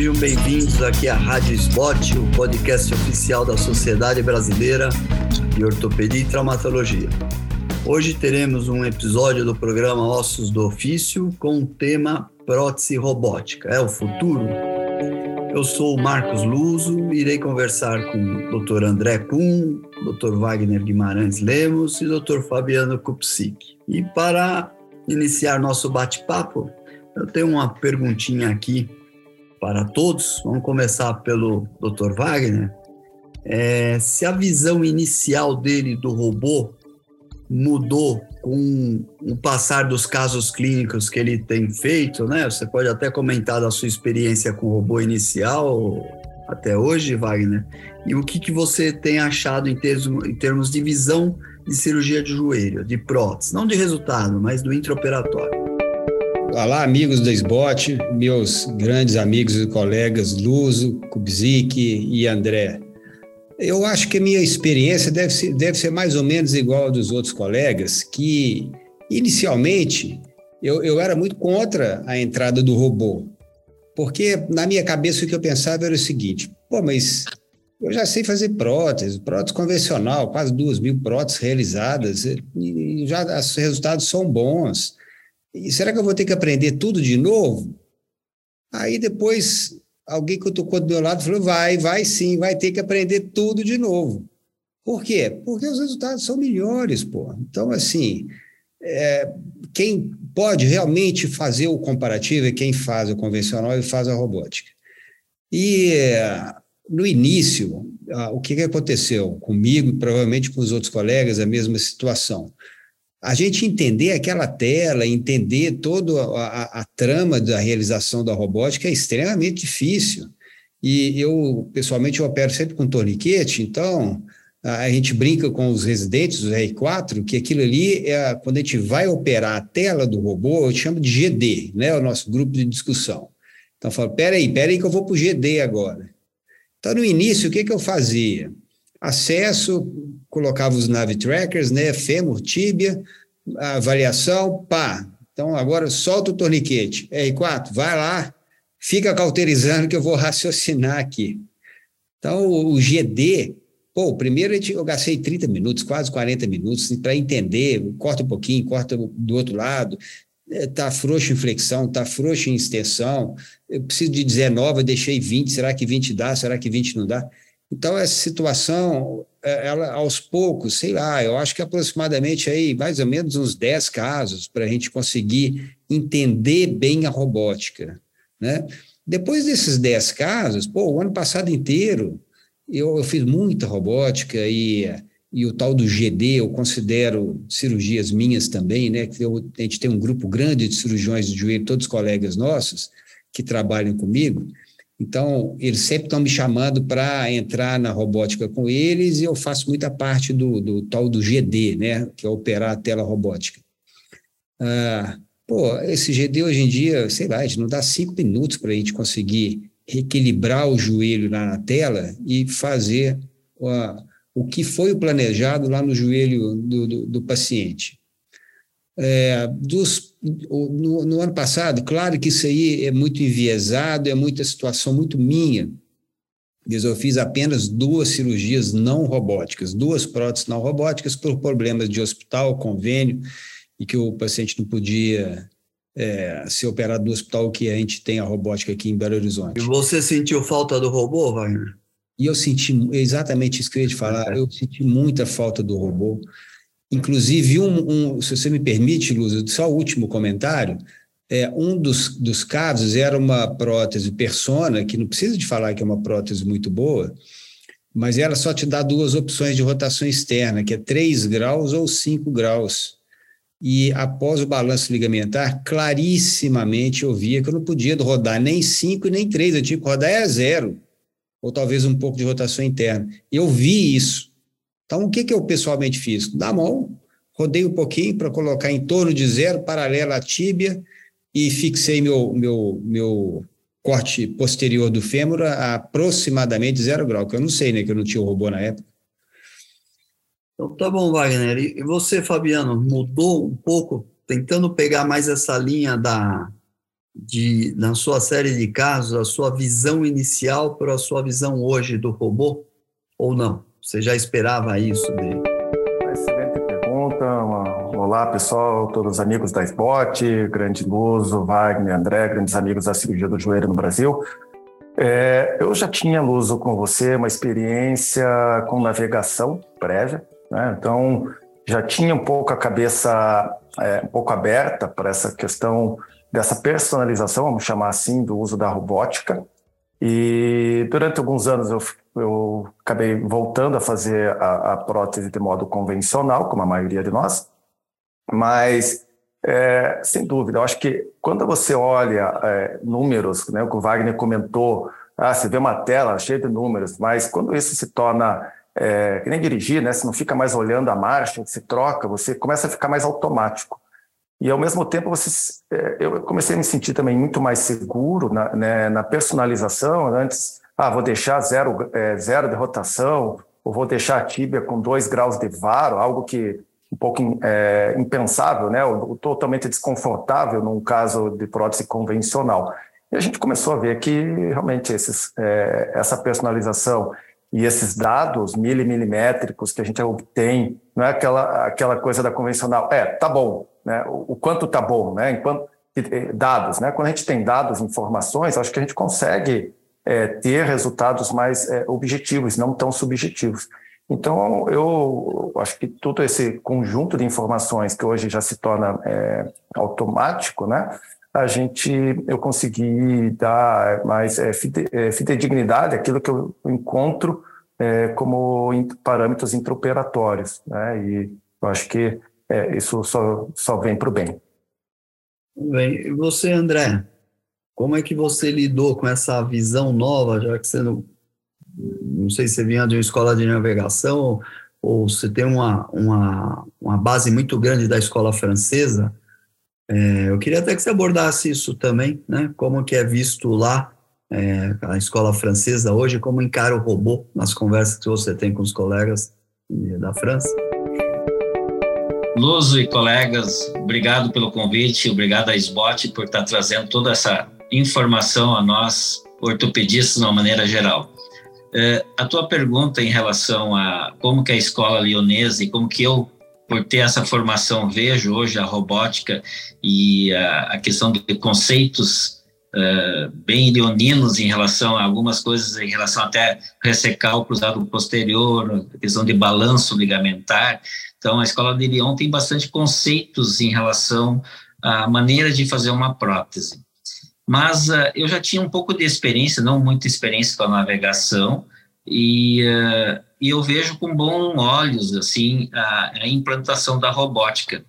Sejam bem-vindos aqui à Rádio Spot, o podcast oficial da Sociedade Brasileira de Ortopedia e Traumatologia. Hoje teremos um episódio do programa Ossos do Ofício com o tema prótese robótica. É o futuro? Eu sou o Marcos Luso irei conversar com o Dr. André Kuhn, Dr. Wagner Guimarães Lemos e Dr. Fabiano Kupsik. E para iniciar nosso bate-papo, eu tenho uma perguntinha aqui para todos. Vamos começar pelo Dr. Wagner. É, se a visão inicial dele do robô mudou com o passar dos casos clínicos que ele tem feito, né? Você pode até comentar da sua experiência com o robô inicial até hoje, Wagner. E o que, que você tem achado em termos, em termos de visão de cirurgia de joelho, de prótese, não de resultado, mas do intraoperatório? Olá, amigos do SBOT, meus grandes amigos e colegas Luso, Kubzik e André. Eu acho que a minha experiência deve ser, deve ser mais ou menos igual a dos outros colegas, que inicialmente eu, eu era muito contra a entrada do robô, porque na minha cabeça o que eu pensava era o seguinte: pô, mas eu já sei fazer prótese, prótese convencional, quase duas mil próteses realizadas, e já os resultados são bons. E será que eu vou ter que aprender tudo de novo? Aí depois alguém que tocou do meu lado falou: vai, vai sim, vai ter que aprender tudo de novo. Por quê? Porque os resultados são melhores, pô. Então, assim, é, quem pode realmente fazer o comparativo é quem faz o convencional e faz a robótica. E no início, o que, aconteceu comigo, provavelmente com os outros colegas, a mesma situação a gente entender aquela tela, entender toda a, a, a, trama da realização da robótica é extremamente difícil. E eu, pessoalmente, eu opero sempre com torniquete, então a gente brinca com os residentes, os R4, que aquilo ali, é, quando a gente vai operar a tela do robô, eu chamo de GD, né, o nosso grupo de discussão. Então, eu falo, peraí, peraí que eu vou para o GD agora. Então, no início, o que, que eu fazia? Acesso, colocava os nav trackers, né, fêmur, tíbia, avaliação, pá. Então agora solta o torniquete. R4, vai lá, fica cauterizando que eu vou raciocinar aqui. Então o GD, pô, primeiro eu gastei 30 minutos, quase 40 minutos para entender, corta um pouquinho, corta do outro lado, está frouxo em flexão, está frouxo em extensão, eu preciso de 19, deixei 20, será que 20 dá, será que 20 não dá? Então, essa situação, é, ela aos poucos, sei lá, eu acho que aproximadamente aí mais ou menos uns 10 casos para a gente conseguir entender bem a robótica, né? Depois desses 10 casos, pô, o ano passado inteiro eu, eu fiz muita robótica e, e o tal do GD eu considero cirurgias minhas também, né? Eu, a gente tem um grupo grande de cirurgiões de joelho, todos colegas nossos que trabalham comigo, então, eles sempre estão me chamando para entrar na robótica com eles e eu faço muita parte do, do tal do GD, né, que é operar a tela robótica. Ah, pô, esse GD hoje em dia, sei lá, a gente não dá cinco minutos para a gente conseguir reequilibrar o joelho lá na tela e fazer uh, o que foi planejado lá no joelho do, do, do paciente. É, dos, no, no, ano passado, claro que isso aí é muito enviesado, é muita situação muito minha. Eu fiz apenas duas cirurgias não robóticas, duas próteses não robóticas por problemas de hospital, convênio, e que o paciente não podia é, ser operado no hospital que a gente tem a robótica aqui em Belo Horizonte. E você sentiu falta do robô, Wagner? E eu senti exatamente isso que eu ia te falar, eu senti muita falta do robô. Inclusive, um, um, se você me permite, Luz, só o último comentário, é, um dos, dos casos era uma prótese persona, que não precisa de falar que é uma prótese muito boa, mas ela só te dá duas opções de rotação externa, que é 3 graus ou 5 graus. E após o balanço ligamentar, clarissimamente eu via que eu não podia rodar nem 5 nem 3, eu tinha que rodar a zero, ou talvez um pouco de rotação interna. Eu vi isso. Então, o que, que eu pessoalmente fiz? Da mão, rodei um pouquinho para colocar em torno de zero, paralela à tíbia, e fixei meu, meu, meu corte posterior do fêmur a aproximadamente zero grau, que eu não sei, né, que eu não tinha o robô na época. Então, tá bom, Wagner. E você, Fabiano, mudou um pouco, tentando pegar mais essa linha da, de, na sua série de casos, a sua visão inicial para a sua visão hoje do robô, ou não? Você já esperava isso dele? Excelente pergunta. Olá, pessoal, todos os amigos da Spot, grande Luso, Wagner, André, grandes amigos da cirurgia do joelho no Brasil. É, eu já tinha, Luso, com você, uma experiência com navegação prévia, né? então já tinha um pouco a cabeça é, um pouco aberta para essa questão dessa personalização, vamos chamar assim, do uso da robótica. E durante alguns anos eu, eu acabei voltando a fazer a, a prótese de modo convencional, como a maioria de nós, mas é, sem dúvida, eu acho que quando você olha é, números, né, o que o Wagner comentou, ah, você vê uma tela cheia de números, mas quando isso se torna é, que nem dirigir, né? Você não fica mais olhando a marcha, você troca, você começa a ficar mais automático. E ao mesmo tempo você, é, eu comecei a me sentir também muito mais seguro na, né, na personalização. Antes, ah, vou deixar zero, é, zero de rotação, ou vou deixar a tíbia com dois graus de varo, algo que um pouco é, impensável, né? Ou, totalmente desconfortável num caso de prótese convencional. E a gente começou a ver que realmente esses, é, essa personalização e esses dados milimilimétricos que a gente obtém, não é aquela, aquela coisa da convencional, é, tá bom, né? o, o quanto tá bom, né? Enquanto, dados, né? Quando a gente tem dados, informações, acho que a gente consegue é, ter resultados mais é, objetivos, não tão subjetivos. Então, eu acho que todo esse conjunto de informações que hoje já se torna é, automático, né? a gente eu consegui dar mais é, é, fidedignidade àquilo que eu encontro é, como parâmetros intraoperatórios, né? E eu acho que é, isso só, só vem para o bem. Bem, você, André, como é que você lidou com essa visão nova, já que você não, não sei se você vinha de uma escola de navegação ou você tem uma, uma, uma base muito grande da escola francesa, é, eu queria até que você abordasse isso também, né? Como que é visto lá é, a escola francesa hoje, como encara o robô nas conversas que você tem com os colegas da França. Luso e colegas, obrigado pelo convite, obrigado à SBOT por estar trazendo toda essa informação a nós, ortopedistas, de uma maneira geral. É, a tua pergunta em relação a como que a escola leonesa e como que eu por ter essa formação, vejo hoje a robótica e a, a questão de conceitos uh, bem leoninos em relação a algumas coisas, em relação até ressecar o cruzado posterior, a questão de balanço ligamentar. Então, a escola de Lyon tem bastante conceitos em relação à maneira de fazer uma prótese. Mas uh, eu já tinha um pouco de experiência, não muita experiência com a navegação, e uh, e eu vejo com bons olhos assim a, a implantação da robótica.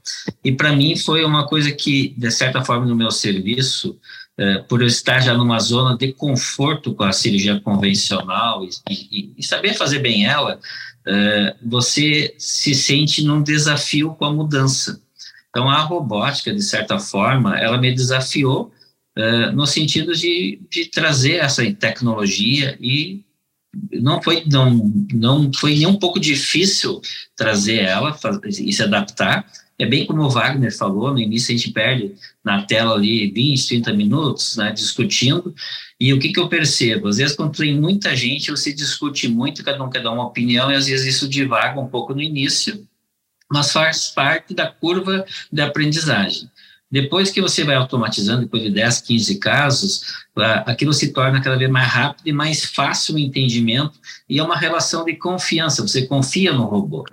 E para mim foi uma coisa que, de certa forma, no meu serviço, é, por eu estar já numa zona de conforto com a cirurgia convencional e, e, e saber fazer bem ela, você se sente num desafio com a mudança. Então, a robótica, de certa forma, ela me desafiou é, no sentido de, de trazer essa tecnologia e não foi não não foi nem um pouco difícil trazer ela e se adaptar. É bem como o Wagner falou no início a gente perde na tela ali 20 30 minutos né, discutindo. E o que que eu percebo? Às vezes quando tem muita gente você discute muito cada um quer dar uma opinião e às vezes isso divaga um pouco no início mas faz parte da curva de aprendizagem depois que você vai automatizando, depois de 10, 15 casos, aquilo se torna cada vez mais rápido e mais fácil o entendimento e é uma relação de confiança, você confia no robô.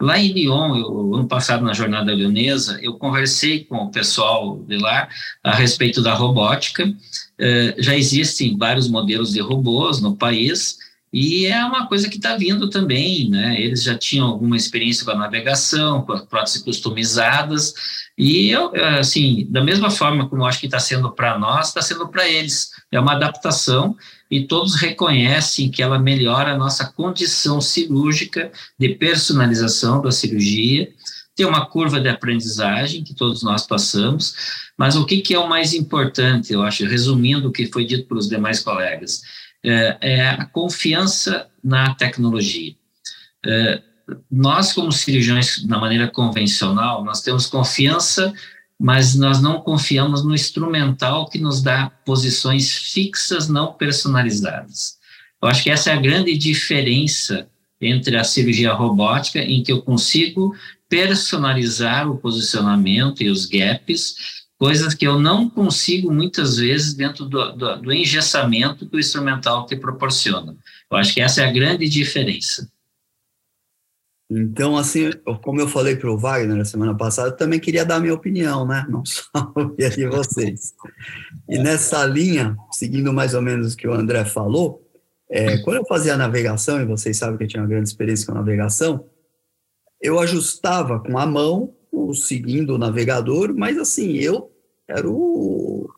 Lá em Lyon, eu, ano passado na jornada leonesa, eu conversei com o pessoal de lá a respeito da robótica. Eh, já existem vários modelos de robôs no país, e é uma coisa que está vindo também, né? Eles já tinham alguma experiência com a navegação, com as próteses customizadas, e eu, assim, da mesma forma como acho que está sendo para nós, está sendo para eles. É uma adaptação e todos reconhecem que ela melhora a nossa condição cirúrgica de personalização da cirurgia. Tem uma curva de aprendizagem que todos nós passamos, mas o que, que é o mais importante, eu acho, resumindo o que foi dito pelos demais colegas, é, é a confiança na tecnologia. É, nós, como cirurgiões, na maneira convencional, nós temos confiança mas nós não confiamos no instrumental que nos dá posições fixas não personalizadas. Eu acho que essa é a grande diferença entre a cirurgia robótica, em que eu consigo personalizar o posicionamento e os gaps, coisas que eu não consigo muitas vezes dentro do, do, do engessamento que o instrumental te proporciona. Eu acho que essa é a grande diferença. Então, assim, como eu falei para o Wagner na semana passada, eu também queria dar minha opinião, né? Não só ouvir de vocês. E nessa linha, seguindo mais ou menos o que o André falou, é, quando eu fazia a navegação, e vocês sabem que eu tinha uma grande experiência com a navegação, eu ajustava com a mão, seguindo o navegador, mas assim, eu era o,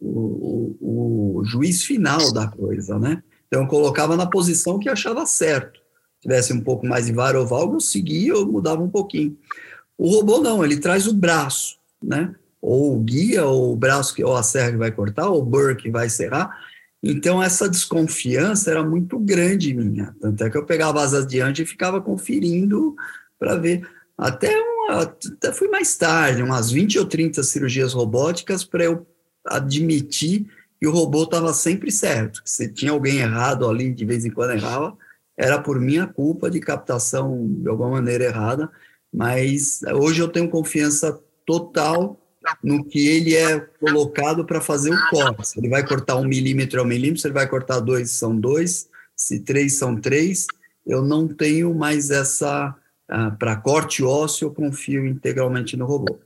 o, o juiz final da coisa, né? Então, eu colocava na posição que achava certo. Se tivesse um pouco mais de vara oval, eu seguia, eu mudava um pouquinho. O robô não, ele traz o braço, né? Ou o guia, ou o braço que ou a serra que vai cortar, ou o burr que vai serrar. Então, essa desconfiança era muito grande minha. Tanto é que eu pegava as adiante e ficava conferindo para ver. Até, até fui mais tarde, umas 20 ou 30 cirurgias robóticas para eu admitir que o robô estava sempre certo. Se tinha alguém errado ali, de vez em quando errava, era por minha culpa de captação de alguma maneira errada. Mas hoje eu tenho confiança total no que ele é colocado para fazer o corte. Se ele vai cortar um milímetro é um milímetro, se ele vai cortar dois, são dois, se três, são três. Eu não tenho mais essa. Uh, para corte ósseo, eu confio integralmente no robô.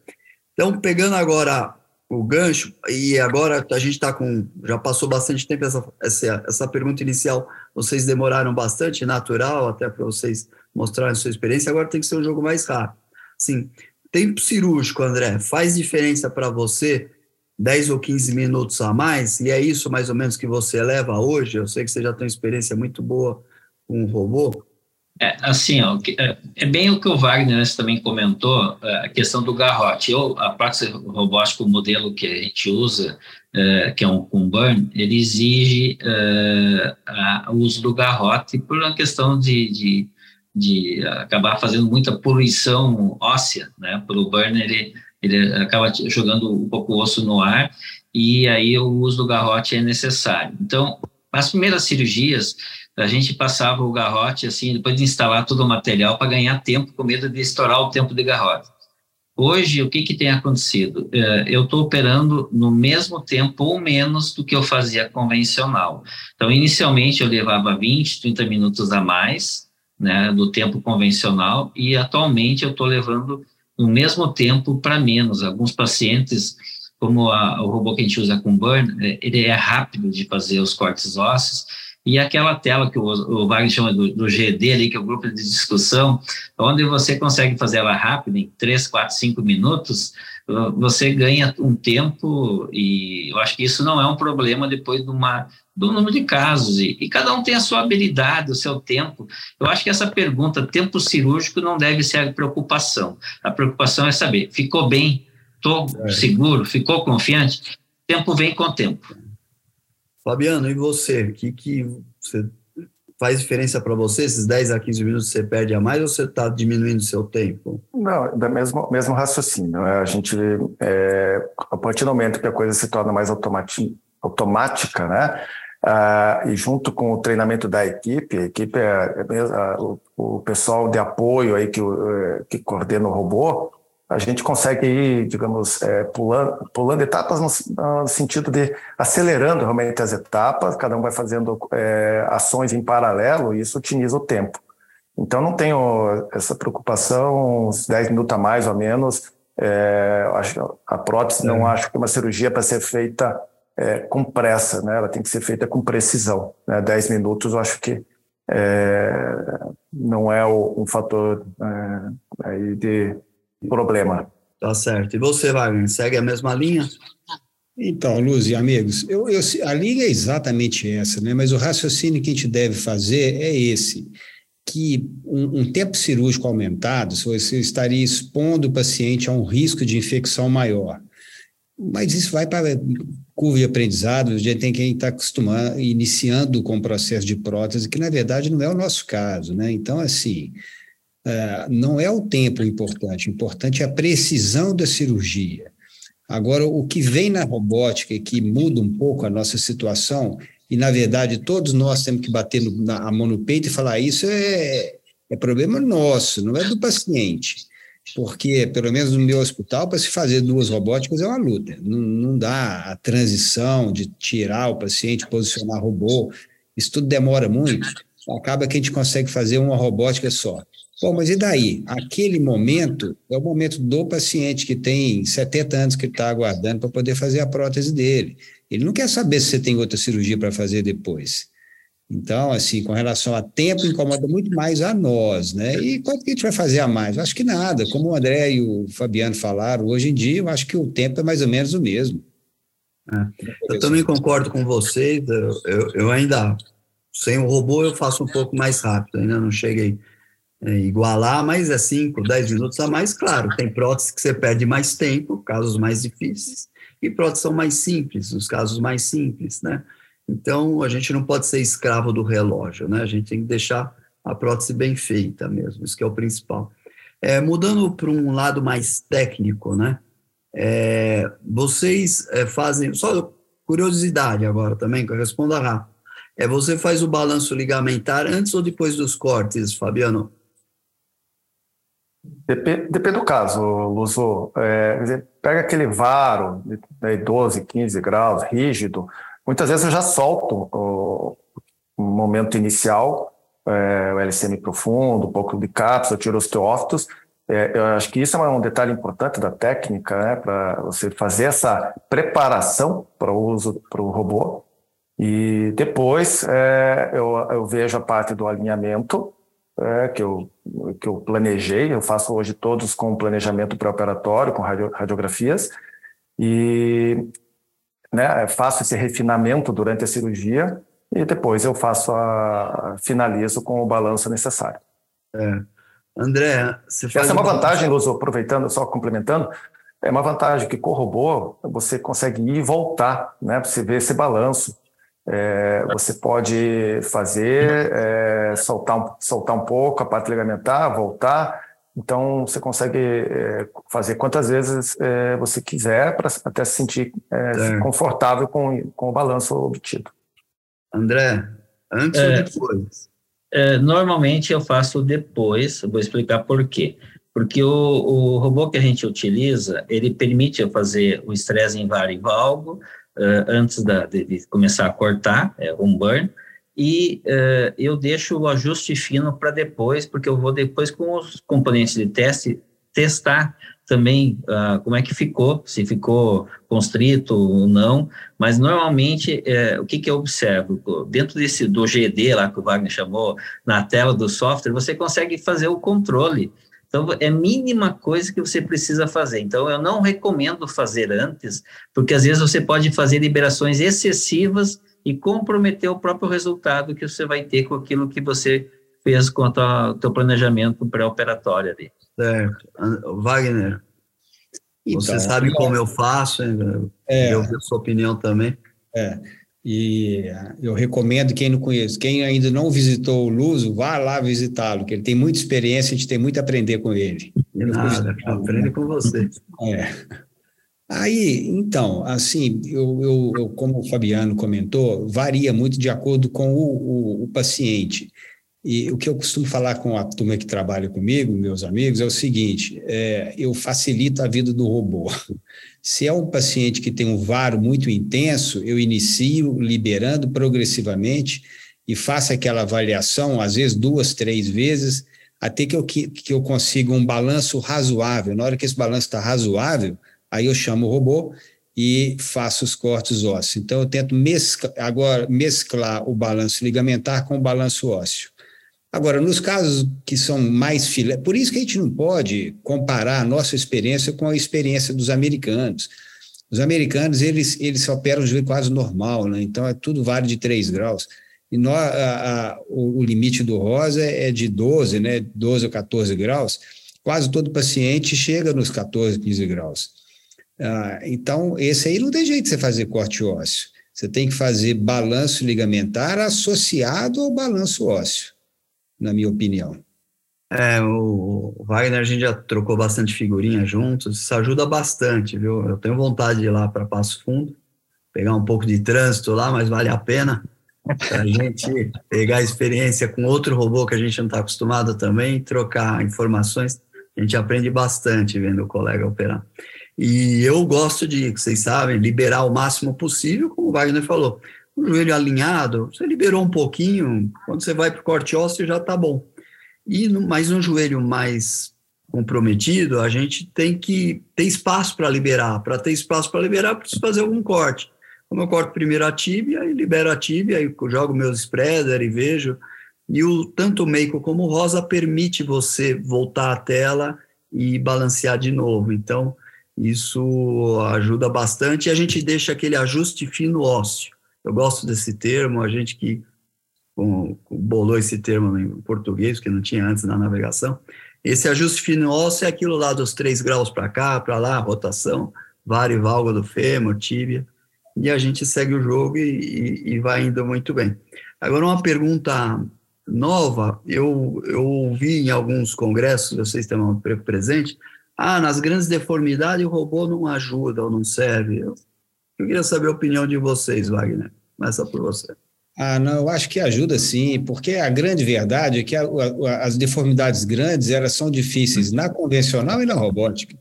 Então, pegando agora o gancho, e agora a gente está com. Já passou bastante tempo essa, essa, essa pergunta inicial, vocês demoraram bastante, natural, até para vocês mostrarem a sua experiência, agora tem que ser um jogo mais rápido. Sim, Tempo cirúrgico, André, faz diferença para você 10 ou 15 minutos a mais? E é isso mais ou menos que você leva hoje? Eu sei que você já tem uma experiência muito boa com o robô. É, assim, ó, é, é bem o que o Wagner também comentou, é, a questão do garrote. Eu, a prótese robótica, o modelo que a gente usa, é, que é um, burn, ele exige é, a, o uso do garrote por uma questão de, de de acabar fazendo muita poluição óssea, né? Pelo burner ele, ele acaba jogando um pouco o osso no ar e aí o uso do garrote é necessário. Então, as primeiras cirurgias, a gente passava o garrote assim, depois de instalar todo o material para ganhar tempo, com medo de estourar o tempo de garrote. Hoje, o que, que tem acontecido? É, eu estou operando no mesmo tempo ou menos do que eu fazia convencional. Então, inicialmente eu levava 20, 30 minutos a mais, né, do tempo convencional e atualmente eu estou levando o mesmo tempo para menos. Alguns pacientes, como a, o robô que a gente usa com burn, é, ele é rápido de fazer os cortes ósseos e aquela tela que o, o Wagner chama do, do, GD ali, que é o grupo de discussão, onde você consegue fazer ela rápida, em 3, 4, 5 minutos, você ganha um tempo e eu acho que isso não é um problema depois de uma do número de casos, e, e, cada um tem a sua habilidade, o seu tempo. Eu acho que essa pergunta, tempo cirúrgico, não deve ser a preocupação. A preocupação é saber, ficou bem, estou é. seguro, ficou confiante? Tempo vem com o tempo. Fabiano, e você? O que, que você faz diferença para você? Esses 10 a 15 minutos você perde a mais ou você está diminuindo seu tempo? Não, da mesmo, mesmo raciocínio. Né? A gente, é, a partir do momento que a coisa se torna mais automática, né? Ah, e junto com o treinamento da equipe, a equipe é, é o, o, pessoal de apoio aí que, é, que coordena o robô, a gente consegue ir, digamos, é, pulando, pulando etapas no, no, sentido de acelerando realmente as etapas, cada um vai fazendo é, ações em paralelo e isso otimiza o tempo. Então não tenho essa preocupação, uns 10 minutos a mais ou menos. É, acho, a prótese não acho que é uma cirurgia para ser feita é, com pressa, né? ela tem que ser feita com precisão. Né? Dez minutos eu acho que é, não é o, um fator é, de problema. Tá certo. E você, Wagner, segue a mesma linha? Então, Luz e amigos, eu, eu, a linha é exatamente essa, né? mas o raciocínio que a gente deve fazer é esse, que um, um tempo cirúrgico aumentado, você estaria expondo o paciente a um risco de infecção maior. Mas isso vai para curva de aprendizado, a gente tem quem está acostumando, iniciando com o processo de prótese, que na verdade não é o nosso caso, né? Então, assim, é, não é o tempo importante, o importante é a precisão da cirurgia. Agora, o que vem na robótica e que muda um pouco a nossa situação, e na verdade todos nós temos que bater no, na, a mão no peito e falar: isso é, é problema nosso, não é do paciente. Porque, pelo menos no meu hospital, para se fazer duas robóticas é uma luta. Não, não dá a transição de tirar o paciente, posicionar robô, isso tudo demora muito. Acaba que a gente consegue fazer uma robótica só. Bom, mas e daí? Aquele momento é o momento do paciente que tem 70 anos que está aguardando para poder fazer a prótese dele. Ele não quer saber se você tem outra cirurgia para fazer depois. Então, assim, com relação a tempo, incomoda muito mais a nós, né? E quanto que a gente vai fazer a mais? Eu acho que nada. Como o André e o Fabiano falaram, hoje em dia, eu acho que o tempo é mais ou menos o mesmo. É. Eu também concordo com vocês. Eu, eu, ainda, sem o robô, eu faço um pouco mais rápido. Ainda não cheguei é, igualar, mas é 5, 10 minutos a mais, claro. Tem próteses que você perde mais tempo, casos mais difíceis, e próteses são mais simples, os casos mais simples, né? Então, a gente não pode ser escravo do relógio, né? A gente tem que deixar a prótese bem feita mesmo, isso que é o principal. É, mudando para um lado mais técnico, né? É, vocês é, fazem, só curiosidade agora também, que eu respondo rápido. É, você faz o balanço ligamentar antes ou depois dos cortes, Fabiano? Depende, depende do caso, Luzo. É, pega aquele varo de 12, 15 graus, rígido. Muitas vezes eu já solto o momento inicial, é, o LCM profundo, um pouco de cápsula, tiro os teófitos. É, eu acho que isso é um detalhe importante da técnica, né, para você fazer essa preparação para o uso para o robô. E depois é, eu, eu vejo a parte do alinhamento, é, que, eu, que eu planejei, eu faço hoje todos com planejamento pré-operatório, com radio, radiografias, e né, faço esse refinamento durante a cirurgia, e depois eu faço a, finalizo com o balanço necessário. É. André, você faz Essa é uma vantagem, Luz, aproveitando, só complementando, é uma vantagem que com o robô você consegue ir e voltar, né? Você vê esse balanço. É, você pode fazer, é, soltar, um, soltar um pouco a parte ligamentar, voltar. Então, você consegue é, fazer quantas vezes é, você quiser para até se sentir é, confortável com, com o balanço obtido. André, antes ou é, depois? normalmente eu faço depois, vou explicar por quê. Porque o, o robô que a gente utiliza, ele permite eu fazer o estresse e valgo, uh, antes da, de, de, começar a cortar, é um burn, e uh, eu deixo o ajuste fino para depois, porque eu vou depois com os componentes de teste testar também uh, como é que ficou, se ficou constrito ou não, mas normalmente uh, o que, que eu observo? Dentro desse do GD lá que o Wagner chamou, na tela do software, você consegue fazer o controle então, é a mínima coisa que você precisa fazer. Então, eu não recomendo fazer antes, porque às vezes você pode fazer liberações excessivas e comprometer o próprio resultado que você vai ter com aquilo que você fez quanto ao teu planejamento pré-operatório ali. Certo. Wagner, então, você sabe como eu faço, hein? É, eu a sua opinião também. É. E eu recomendo quem não conhece, quem ainda não visitou o Luso, vá lá visitá-lo, que ele tem muita experiência, a gente tem muito a aprender com ele. De nada, aprende com você. É. Aí, então, assim, eu, eu, eu, como o Fabiano comentou, varia muito de acordo com o, o, o paciente. E o que eu costumo falar com a turma que trabalha comigo, meus amigos, é o seguinte: é, eu facilito a vida do robô. Se é um paciente que tem um varo muito intenso, eu inicio liberando progressivamente e faço aquela avaliação, às vezes duas, três vezes, até que eu, que, que eu consiga um balanço razoável. Na hora que esse balanço está razoável, aí eu chamo o robô e faço os cortes ósseos. Então, eu tento agora mesclar o balanço ligamentar com o balanço ósseo. Agora, nos casos que são mais filé, por isso que a gente não pode comparar a nossa experiência com a experiência dos americanos. Os americanos, eles, eles operam de quase normal, né? então é tudo vale de 3 graus. E nós, a, a, o, o, limite do rosa é de 12, né? 12 ou 14 graus. Quase todo paciente chega nos 14, 15 graus. Ah, então, esse aí não tem jeito de você fazer corte ósseo. Você tem que fazer balanço ligamentar associado ao balanço ósseo na minha opinião. É, o Wagner, a gente já trocou bastante figurinha juntos, isso ajuda bastante, viu? Eu tenho vontade de ir lá para Passo Fundo, pegar um pouco de trânsito lá, mas vale a pena para a gente pegar a experiência com outro robô que a gente não está acostumado também, trocar informações, a gente aprende bastante vendo o colega operar. E eu gosto de, vocês sabem, liberar o máximo possível, como o Wagner falou. O joelho alinhado, você liberou um pouquinho, quando você vai para o corte ósseo já está bom. E no, mas um joelho mais comprometido, a gente tem que ter espaço para liberar. Para ter espaço para liberar, preciso fazer algum corte. Como eu corto primeiro a tíbia, e libero a tíbia, aí jogo meus spreader e vejo. E o, tanto o Meiko como o Rosa permite você voltar à tela e balancear de novo. Então, isso ajuda bastante e a gente deixa aquele ajuste fino ósseo. Eu gosto desse termo, a gente que com, bolou esse termo em português, que não tinha antes na navegação. Esse ajuste fino ósseo é aquilo lá dos 3 graus para cá, para lá, rotação, vário válvula do fêmur, tíbia e a gente segue o jogo e, e, e vai indo muito bem. Agora, uma pergunta nova, eu, eu ouvi em alguns congressos, vocês estão presente, ah, nas grandes deformidades o robô não ajuda ou não serve. Eu, queria saber a opinião de vocês, Wagner. Começa por você. Ah, não, eu acho que ajuda sim, porque a grande verdade é que a, a, as deformidades grandes elas são difíceis na convencional e na robótica.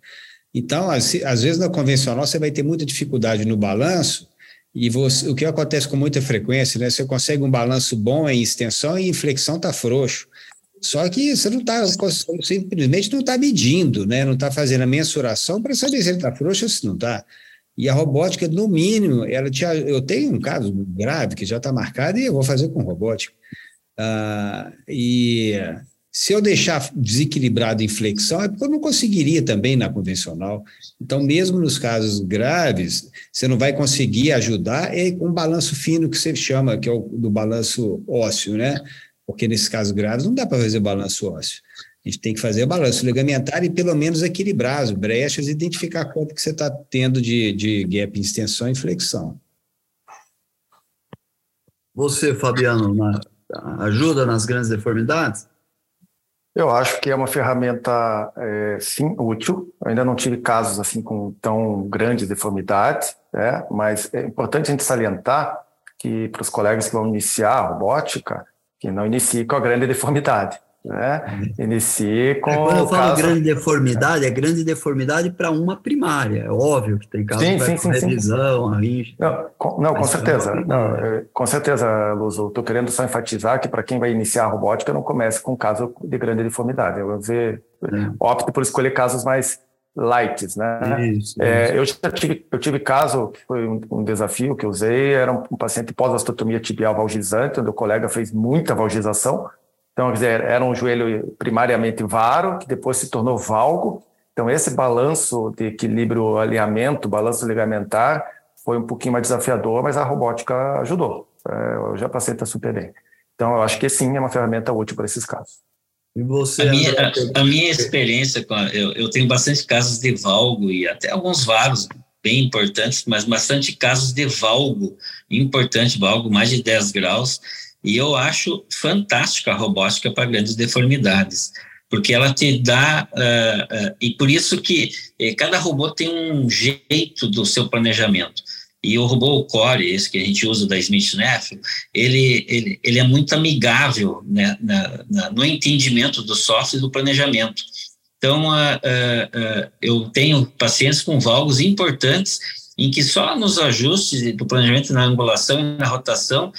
Então, às, às vezes na convencional você vai ter muita dificuldade no balanço, e você, o que acontece com muita frequência, né? Você consegue um balanço bom em extensão e em flexão está frouxo. Só que você não está simplesmente não está medindo, né? Não está fazendo a mensuração para saber se ele está frouxo ou se não está. E a robótica, no mínimo, ela te, eu tenho um caso grave que já está marcado e eu vou fazer com robótica. Ah, e se eu deixar desequilibrado em flexão, é porque eu não conseguiria também na convencional. Então, mesmo nos casos graves, você não vai conseguir ajudar é com um balanço fino que você chama, que é o do balanço ósseo, né? Porque nesses casos graves não dá para fazer balanço ósseo. A gente tem que fazer balanço ligamentar e pelo menos equilibrar as brechas, identificar quanto que você está tendo de, de gap em extensão e flexão. Você, Fabiano, na, ajuda nas grandes deformidades? Eu acho que é uma ferramenta, é, sim, útil. Eu ainda não tive casos assim com tão grandes deformidades, né? mas é importante a gente salientar que para os colegas que vão iniciar a robótica, que não inicie com a grande deformidade né? Uhum. Inicie com. É, quando eu falo caso... grande deformidade, é grande deformidade para uma primária. É óbvio que tem casos sim, revisão, a. Não, com, não, com certeza. Não, é, com certeza, Luzo. Estou querendo só enfatizar que para quem vai iniciar a robótica, não comece com caso de grande deformidade. Eu vou dizer, é. opte por escolher casos mais lights, né? Isso, é, isso. Eu já tive, eu tive caso, foi um, um, desafio que eu usei, era um, um paciente pós-osteotomia tibial valgizante, onde o colega fez muita valgização, então, quer dizer, era um joelho primariamente varo, que depois se tornou valgo. Então, esse balanço de equilíbrio alinhamento, balanço ligamentar, foi um pouquinho mais desafiador, mas a robótica ajudou. É, já passei está super bem. Então, eu acho que sim, é uma ferramenta útil para esses casos. E você? A minha, a, a minha experiência, com a, eu, eu tenho bastante casos de valgo e até alguns varos bem importantes, mas bastante casos de valgo importante, valgo mais de 10 graus, e eu acho fantástica a robótica para grandes deformidades, porque ela te dá, uh, uh, e por isso que uh, cada robô tem um jeito do seu planejamento. E o robô Core, esse que a gente usa da Smith Nephew, ele, ele, ele é muito amigável né, na, na, no entendimento do software e do planejamento. Então, eu tenho pacientes com valgos importantes em que só nos ajustes do planejamento na angulação e na rotação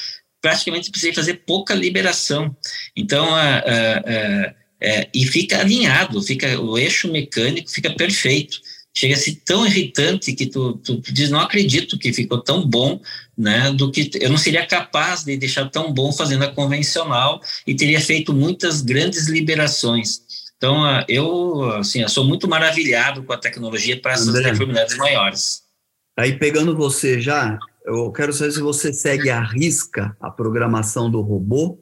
praticamente precisei fazer pouca liberação. Então, é, é, é, e fica alinhado, fica o eixo mecânico fica perfeito. Chega a ser tão irritante que tu, tu, tu, diz, não acredito que ficou tão bom, né, do que eu não seria capaz de deixar tão bom fazendo a convencional e teria feito muitas grandes liberações. Então, eu, assim, eu sou muito maravilhado com a tecnologia para essas deformidades maiores. Aí, pegando você já, eu quero saber se você segue à risca a programação do robô.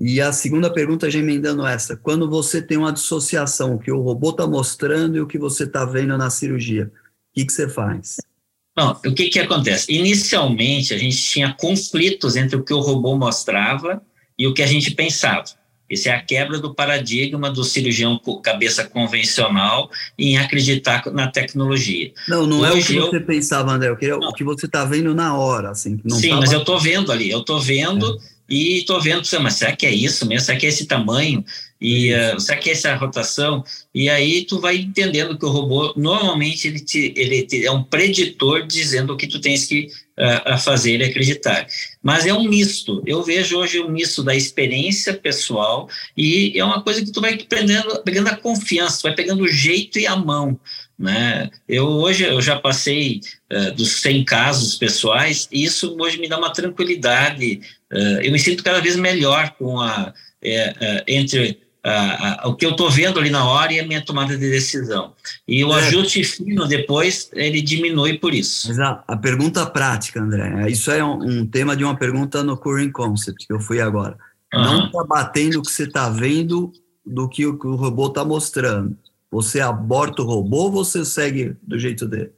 E a segunda pergunta, já emendando essa, quando você tem uma dissociação, o que o robô está mostrando e o que você está vendo na cirurgia, o que, que você faz? Bom, o que, que acontece? Inicialmente, a gente tinha conflitos entre o que o robô mostrava e o que a gente pensava. Essa é a quebra do paradigma do cirurgião cabeça convencional em acreditar na tecnologia. Não, não Hoje é o que eu... você pensava, André, não. o que você está vendo na hora. Assim, Sim, mas eu estou vendo ali, eu estou vendo é. e estou vendo, mas será que é isso mesmo? Será que é esse tamanho? E uh, será que é essa rotação? E aí tu vai entendendo que o robô, normalmente, ele, te, ele te, é um preditor dizendo o que tu tens que uh, fazer ele acreditar. Mas é um misto. Eu vejo hoje um misto da experiência pessoal e é uma coisa que tu vai pegando, pegando a confiança, tu vai pegando o jeito e a mão. Né? Eu hoje eu já passei uh, dos 100 casos pessoais e isso hoje me dá uma tranquilidade. eu me sinto cada vez melhor com a entre uh, uh, o que eu estou vendo ali na hora e a minha tomada de decisão. E o é. ajuste fino depois, ele diminui por isso. Mas a, a pergunta prática, André, isso é um, um, tema de uma pergunta no Current Concept, que eu fui agora. Uhum. Não está batendo o que você está vendo do que o, que o robô está mostrando. Você aborta o robô ou você segue do jeito dele?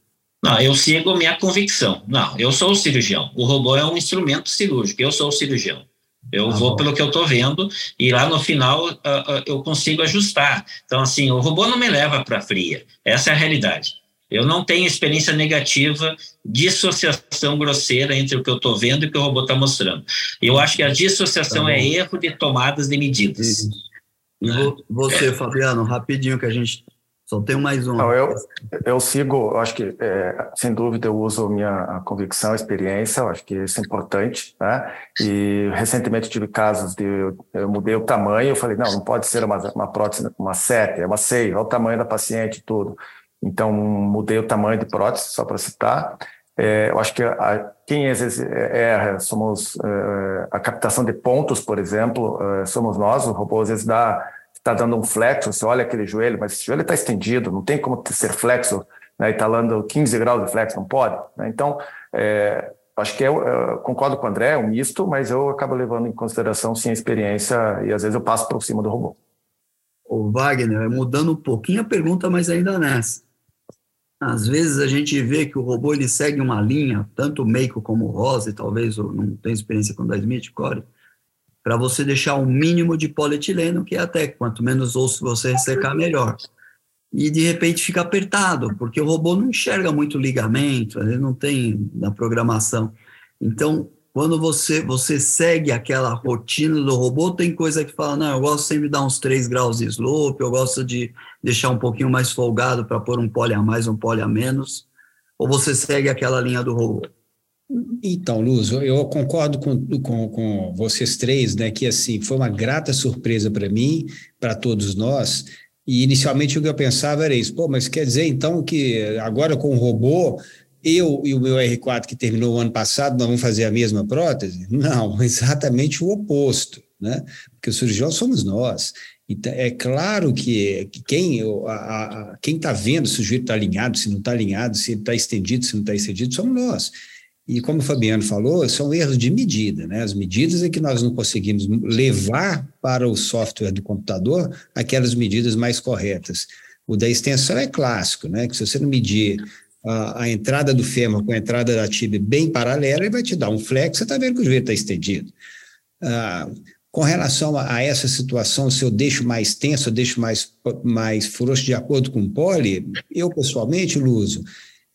Não, eu sigo a minha convicção. Não, eu sou o cirurgião. O robô é um instrumento cirúrgico, eu sou o cirurgião. Eu ah, vou pelo que eu estou vendo e lá no final uh, uh, eu consigo ajustar. Então, assim, o robô não me leva para fria. Essa é a realidade. Eu não tenho experiência negativa, dissociação grosseira entre o que eu estou vendo e o que o robô está mostrando. Eu acho que a dissociação tá é erro de tomadas de medidas. E né? você, Fabiano, rapidinho que a gente só tenho mais um. Não, eu, eu sigo, eu acho que, é, sem dúvida, eu uso minha convicção, experiência, acho que isso é importante. Né? E recentemente tive casos de. Eu, eu mudei o tamanho, eu falei, não, não pode ser uma, uma prótese, uma 7, é uma 6, olha o tamanho da paciente e tudo. Então, mudei o tamanho de prótese, só para citar. É, eu acho que a, quem às vezes erra somos é, a captação de pontos, por exemplo, é, somos nós, o robô às vezes dá está dando um flexo, você olha aquele joelho, mas esse joelho está estendido, não tem como ser flexo, né, está dando 15 graus de flexo, não pode. Né? Então, é, acho que eu, eu, concordo com o André, é um misto, mas eu acabo levando em consideração sim a experiência e às vezes eu passo por cima do robô. O Wagner, mudando um pouquinho a pergunta, mas ainda nessa. Às vezes a gente vê que o robô ele segue uma linha, tanto o Meiko como o Rosa, e talvez não tenha experiência com o da Smith, Core, para você deixar um mínimo de polietileno, que é até quanto menos osso você ressecar, melhor. E de repente fica apertado, porque o robô não enxerga muito ligamento, ele não tem na programação. Então, quando você, você segue aquela rotina do robô, tem coisa que fala, não, eu gosto sempre de dar uns 3 graus de slope, eu gosto de deixar um pouquinho mais folgado para pôr um pole a mais, um pole a menos, ou você segue aquela linha do robô? Então, Luz, eu concordo com, com, com, vocês três, né, que assim, foi uma grata surpresa para mim, para todos nós, e inicialmente o que eu pensava era isso, pô, mas quer dizer então que agora com o robô, eu e o meu R4 que terminou o ano passado, nós vamos fazer a mesma prótese? Não, exatamente o oposto, né, porque os cirurgiões somos nós, então, é claro que, que quem está vendo se o joelho está alinhado, se não está alinhado, se está estendido, se não está estendido, somos nós. E como o Fabiano falou, são erros de medida, né? As medidas é que nós não conseguimos levar para o software do computador aquelas medidas mais corretas. O da extensão é clássico, né? Que se você não medir a, a entrada do fêmur com a entrada da tibia bem paralela, ele vai te dar um flex, você está vendo que o joelho está estendido. Ah, com relação a, a, essa situação, se eu deixo mais tenso, eu deixo mais, mais frouxo de acordo com o poli, eu pessoalmente, Luso,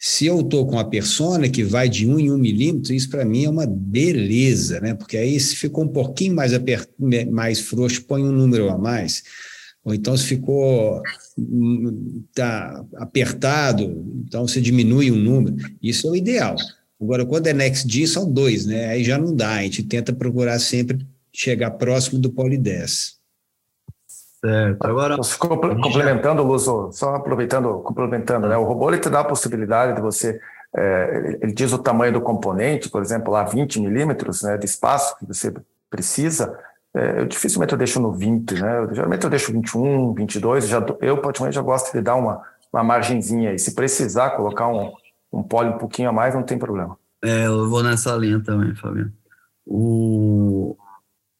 se eu estou com a persona que vai de um em um milímetro, isso para mim é uma beleza, né? Porque aí se ficou um pouquinho mais, apert... mais frouxo, põe um número a mais. Ou então se ficou tá apertado, então você diminui um número. Isso é o ideal. Agora, quando é next D, são dois, né? Aí já não dá, a gente tenta procurar sempre chegar próximo do poli 10. Certo. Agora, complementando, Luso, só aproveitando, complementando, né? O robô ele te dá a possibilidade de você, é, ele diz o tamanho do componente, por exemplo, lá 20 milímetros, né, de espaço que você precisa. É, eu dificilmente eu deixo no 20, né? Eu, geralmente eu deixo 21, 22. Já, eu praticamente já gosto de dar uma, uma margenzinha e se precisar colocar um, um pole um pouquinho a mais, não tem problema. É, eu vou nessa linha também, Fabiano. O,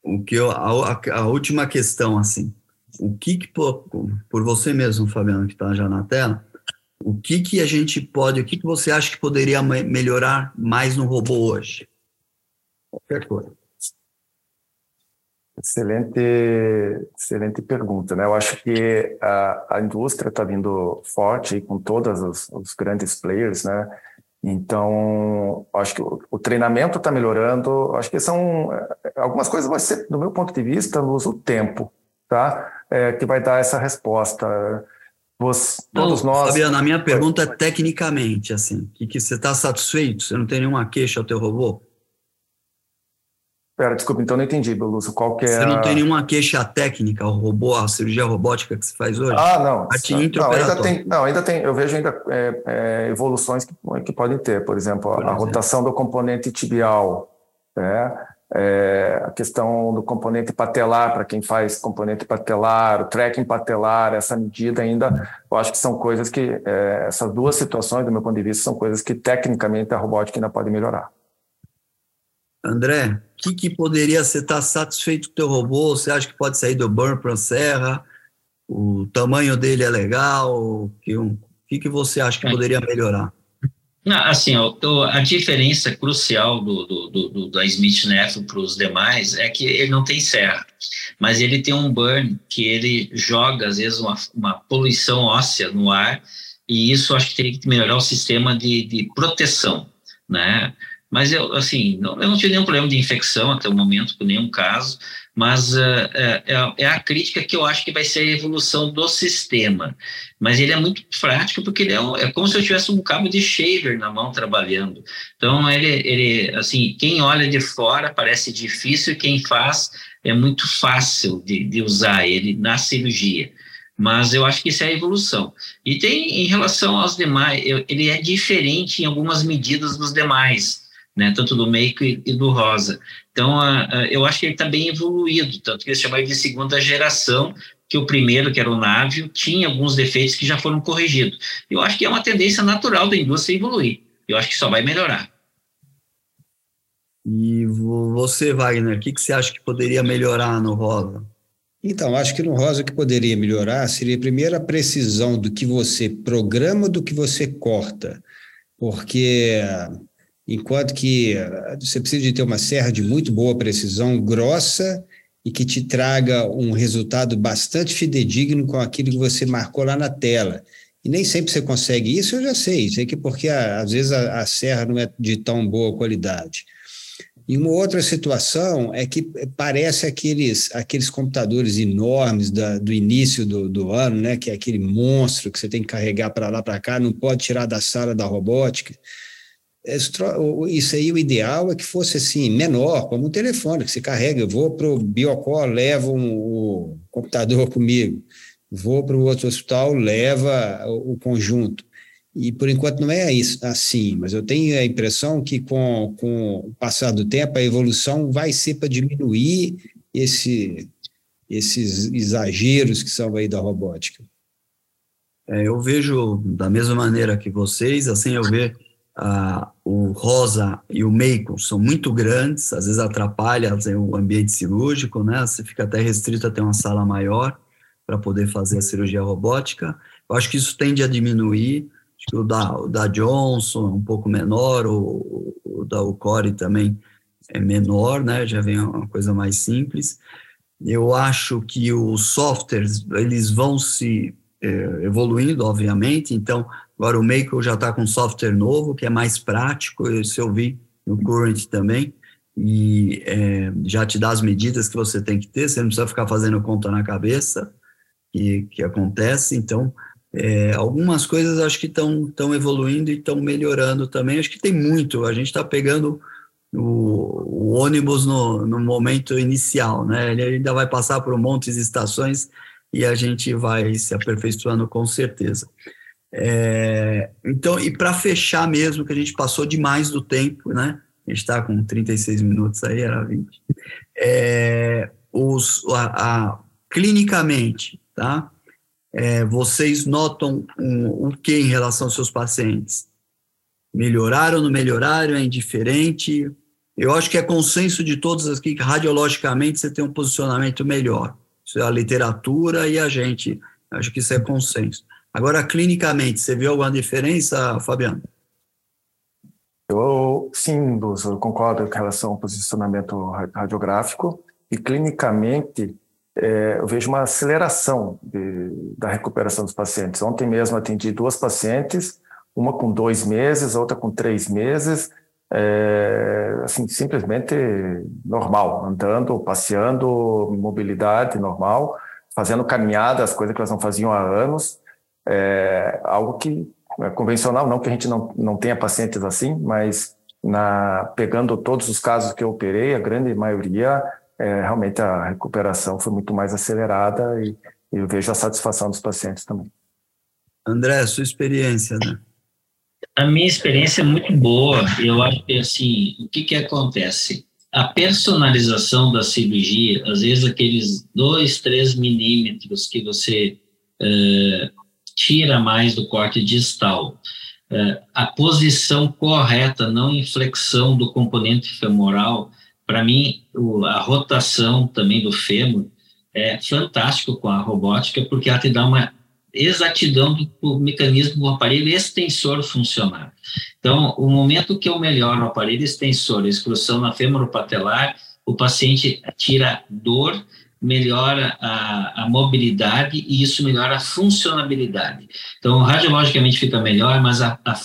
o que eu, a, a última questão, assim, o que, que por, por você mesmo, Fabiano, que está já na tela, o que, que a gente pode, o que, que você acha que poderia melhorar mais no robô hoje? Qualquer coisa. Excelente, excelente pergunta, né? Eu acho que a, a indústria está vindo forte com todos os, os, grandes players, né? Então, acho que o, o treinamento está melhorando. Acho que são algumas coisas, vai ser, do meu ponto de vista, no uso tempo, tá? É, que vai dar essa resposta. Você, todos não, nós. Fabiana, a minha pergunta é tecnicamente, assim, que, que você está satisfeito? Você não tem nenhuma queixa ao teu robô? Pera, desculpa, então não entendi, Beluso. Qual que é Você não tem nenhuma queixa técnica, o robô, a cirurgia robótica que você faz hoje? Ah, não. Não, ainda tem, não, ainda tem. Eu vejo ainda é, é, evoluções que, que podem ter. Por exemplo, Por a, exemplo. rotação do componente tibial, né? É, a questão do componente patelar, para quem faz componente patelar, o tracking patelar, essa medida ainda, eu acho que são coisas que, é, essas duas situações, do meu ponto de vista, são coisas que tecnicamente a robótica ainda pode melhorar. André, o que, que poderia você estar tá satisfeito com o teu robô? Você acha que pode sair do burn para serra? O tamanho dele é legal? O que, um, que, que você acha que é. poderia melhorar? Assim, a diferença crucial do, do, do da Smith Neff para os demais é que ele não tem serra, mas ele tem um burn que ele joga, às vezes, uma, uma poluição óssea no ar, e isso acho que teria que melhorar o sistema de, de proteção, né? Mas eu, assim, não, eu não tive nenhum problema de infecção até o momento, por nenhum caso, mas uh, é, é, a crítica que eu acho que vai ser a evolução do sistema. Mas ele é muito prático porque ele é, um, é como se eu tivesse um cabo de shaver na mão trabalhando. Então, ele, ele, assim, quem olha de fora parece difícil, quem faz é muito fácil de, de usar ele na cirurgia mas eu acho que isso é a evolução. E tem em relação aos demais, ele é diferente em algumas medidas dos demais né, tanto do Meiko e do Rosa. Então, eu acho que ele está bem evoluído, tanto que eles chamaram de segunda geração, que o primeiro, que era o Navio, tinha alguns defeitos que já foram corrigidos. Eu acho que é uma tendência natural da indústria evoluir. Eu acho que só vai melhorar. E você, Wagner, o que, que você acha que poderia melhorar no Rosa? Então, acho que no Rosa o que poderia melhorar seria primeiro a precisão do que você programa do que você corta. Porque enquanto que eh, você precisa de ter uma serra de muito boa precisão, grossa e que te traga um resultado bastante fidedigno com aquilo que você marcou lá na tela. E nem sempre você consegue isso, eu já sei, sei que porque às vezes a, a serra não é de tão boa qualidade. E uma outra situação é que parece aqueles, aqueles computadores enormes da, do início do, do ano, né, que é aquele monstro que você tem que carregar para lá para cá, não pode tirar da sala da robótica. Isso aí, o ideal é que fosse assim, menor, como um telefone, que se carrega. Eu vou para o Biocó, levo um, o computador comigo. Vou para o outro hospital, leva o, o conjunto. E por enquanto não é isso, assim, mas eu tenho a impressão que com, com o passar do tempo a evolução vai ser para diminuir esse, esses exageros que são aí da robótica. É, eu vejo da mesma maneira que vocês, assim, eu vejo ah, o rosa e o Macon são muito grandes, às vezes atrapalha o ambiente cirúrgico, né? Você fica até restrito a ter uma sala maior para poder fazer a cirurgia robótica. Eu acho que isso tende a diminuir. Acho que o da, o da Johnson é um pouco menor, o, o da Ucore também é menor, né? Já vem uma coisa mais simples. Eu acho que os softwares eles vão se é, evoluindo, obviamente. Então, Agora o Maker já está com software novo, que é mais prático, isso eu vi no Current também, e é, já te dá as medidas que você tem que ter, você não precisa ficar fazendo conta na cabeça, que, que acontece, então é, algumas coisas acho que estão evoluindo e estão melhorando também, acho que tem muito, a gente está pegando o, o, ônibus no, no momento inicial, né, ele ainda vai passar por um monte de estações e a gente vai se aperfeiçoando com certeza. É, então, e para fechar mesmo, que a gente passou demais do tempo, né? A gente está com 36 minutos aí, era 20. É, os, a, a, clinicamente, tá? É, vocês notam um, o que em relação aos seus pacientes? Melhoraram, não melhoraram? É indiferente? Eu acho que é consenso de todos aqui que radiologicamente você tem um posicionamento melhor. Isso é a literatura e a gente. Acho que isso é consenso. Agora, clinicamente, você viu alguma diferença, Fabiano? Eu, sim, Luz, eu concordo com relação ao posicionamento radiográfico. e clinicamente é, eu vejo uma aceleração de, da recuperação dos pacientes. Ontem mesmo atendi duas pacientes, uma com dois meses, outra com três meses, é, assim, simplesmente normal, andando, passeando, mobilidade normal, fazendo caminhadas, coisas que elas não faziam há anos, é, algo que é convencional, não que a gente não, não tenha pacientes assim, mas na, pegando todos os casos que eu operei, a grande maioria, é, realmente a recuperação foi muito mais acelerada e, e eu vejo a satisfação dos pacientes também. André, sua experiência, né? A minha experiência é muito boa. Eu acho que, assim, o que que acontece? A personalização da cirurgia, às vezes aqueles dois, três milímetros que você uh, tira mais do corte distal, uh, a posição correta, não inflexão do componente femoral, para mim, o, a rotação também do fêmur é fantástico com a robótica, porque ela te dá uma exatidão do, mecanismo do aparelho extensor funcionar. Então, o momento que eu melhoro o aparelho extensor, a exclusão na patelar, o paciente tira dor, melhora a, a, mobilidade e isso melhora a funcionabilidade. Então, radiologicamente fica melhor, mas a, a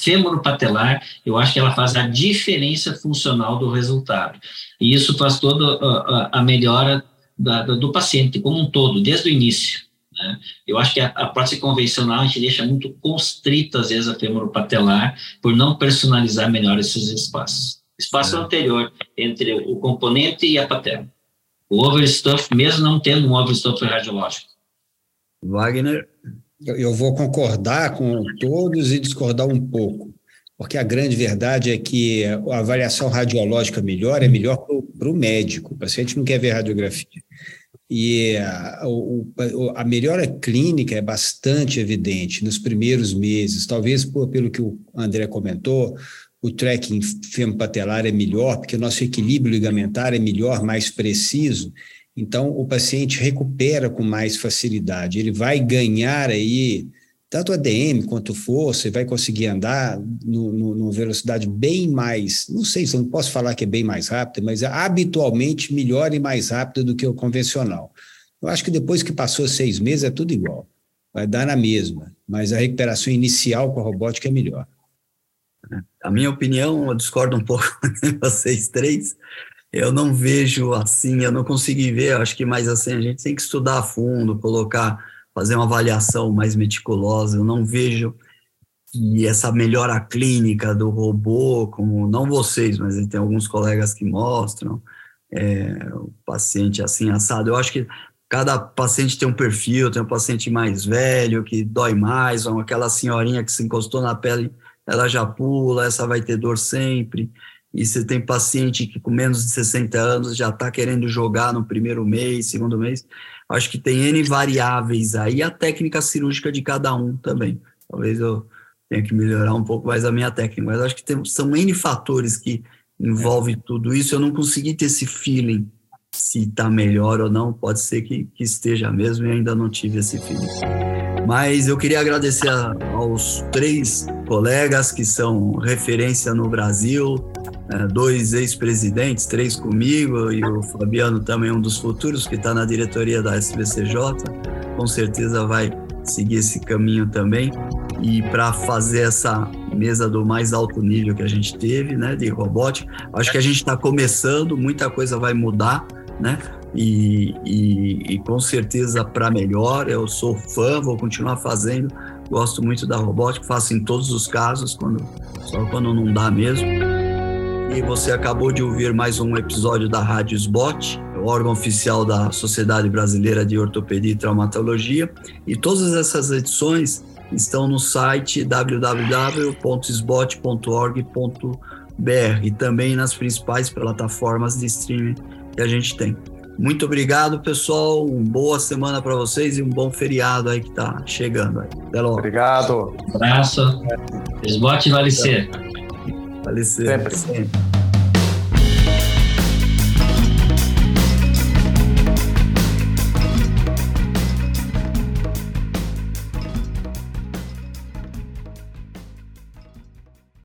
patelar, eu acho que ela faz a diferença funcional do resultado. E isso faz toda a, a melhora da, do paciente como um todo, desde o início. Né? Eu acho que a, a prótese convencional a gente deixa muito constrita, às vezes, a patelar, por não personalizar melhor esses espaços. Espaço é. anterior entre o componente e a patela o overstuff, mesmo não tendo um overstuff radiológico. Wagner? Eu, vou concordar com todos e discordar um pouco, porque a grande verdade é que a avaliação radiológica melhor é melhor para o médico, o paciente não quer ver radiografia. E a, a, melhora clínica é bastante evidente nos primeiros meses, talvez por, pelo que o André comentou, o tracking femopatelar é melhor, porque o nosso equilíbrio ligamentar é melhor, mais preciso, então o paciente recupera com mais facilidade. Ele vai ganhar aí tanto ADM quanto força, e vai conseguir andar numa velocidade bem mais, não sei se não posso falar que é bem mais rápida, mas é habitualmente melhor e mais rápida do que o convencional. Eu acho que depois que passou seis meses é tudo igual, vai dar na mesma, mas a recuperação inicial com a robótica é melhor. A minha opinião, eu discordo um pouco de vocês três. Eu não vejo assim, eu não consegui ver, acho que mais assim, a gente tem que estudar a fundo, colocar, fazer uma avaliação mais meticulosa. Eu não vejo que essa melhora clínica do robô, como não vocês, mas tem alguns colegas que mostram, é, o paciente assim assado. Eu acho que cada paciente tem um perfil, tem um paciente mais velho que dói mais, ou aquela senhorinha que se encostou na pele ela já pula, essa vai ter dor sempre. E você tem paciente que com menos de 60 anos já está querendo jogar no primeiro mês, segundo mês. Acho que tem N variáveis aí, a técnica cirúrgica de cada um também. Talvez eu tenha que melhorar um pouco mais a minha técnica, mas acho que tem, são N fatores que envolvem tudo isso. Eu não consegui ter esse feeling se está melhor ou não. Pode ser que, que esteja mesmo e ainda não tive esse feeling. Mas eu queria agradecer a, aos três colegas que são referência no Brasil, é, dois ex-presidentes, três comigo, e o Fabiano também um dos futuros, que está na diretoria da SBCJ, com certeza vai seguir esse caminho também. E para fazer essa mesa do mais alto nível que a gente teve, né, de robótica, acho que a gente está começando, muita coisa vai mudar, né? e, e, e com certeza para melhor. Eu sou fã, vou continuar fazendo. Gosto muito da robótica, faço em todos os casos, quando, só quando não dá mesmo. E você acabou de ouvir mais um episódio da Rádio SBOT, órgão oficial da Sociedade Brasileira de Ortopedia e Traumatologia. E todas essas edições estão no site www.sbot.org.br e também nas principais plataformas de streaming que a gente tem. Muito obrigado, pessoal. Uma boa semana para vocês e um bom feriado aí que tá chegando. Aí. Até logo. Obrigado. Um abraço. Esbote vale ser. Vale ser. Sempre. sempre.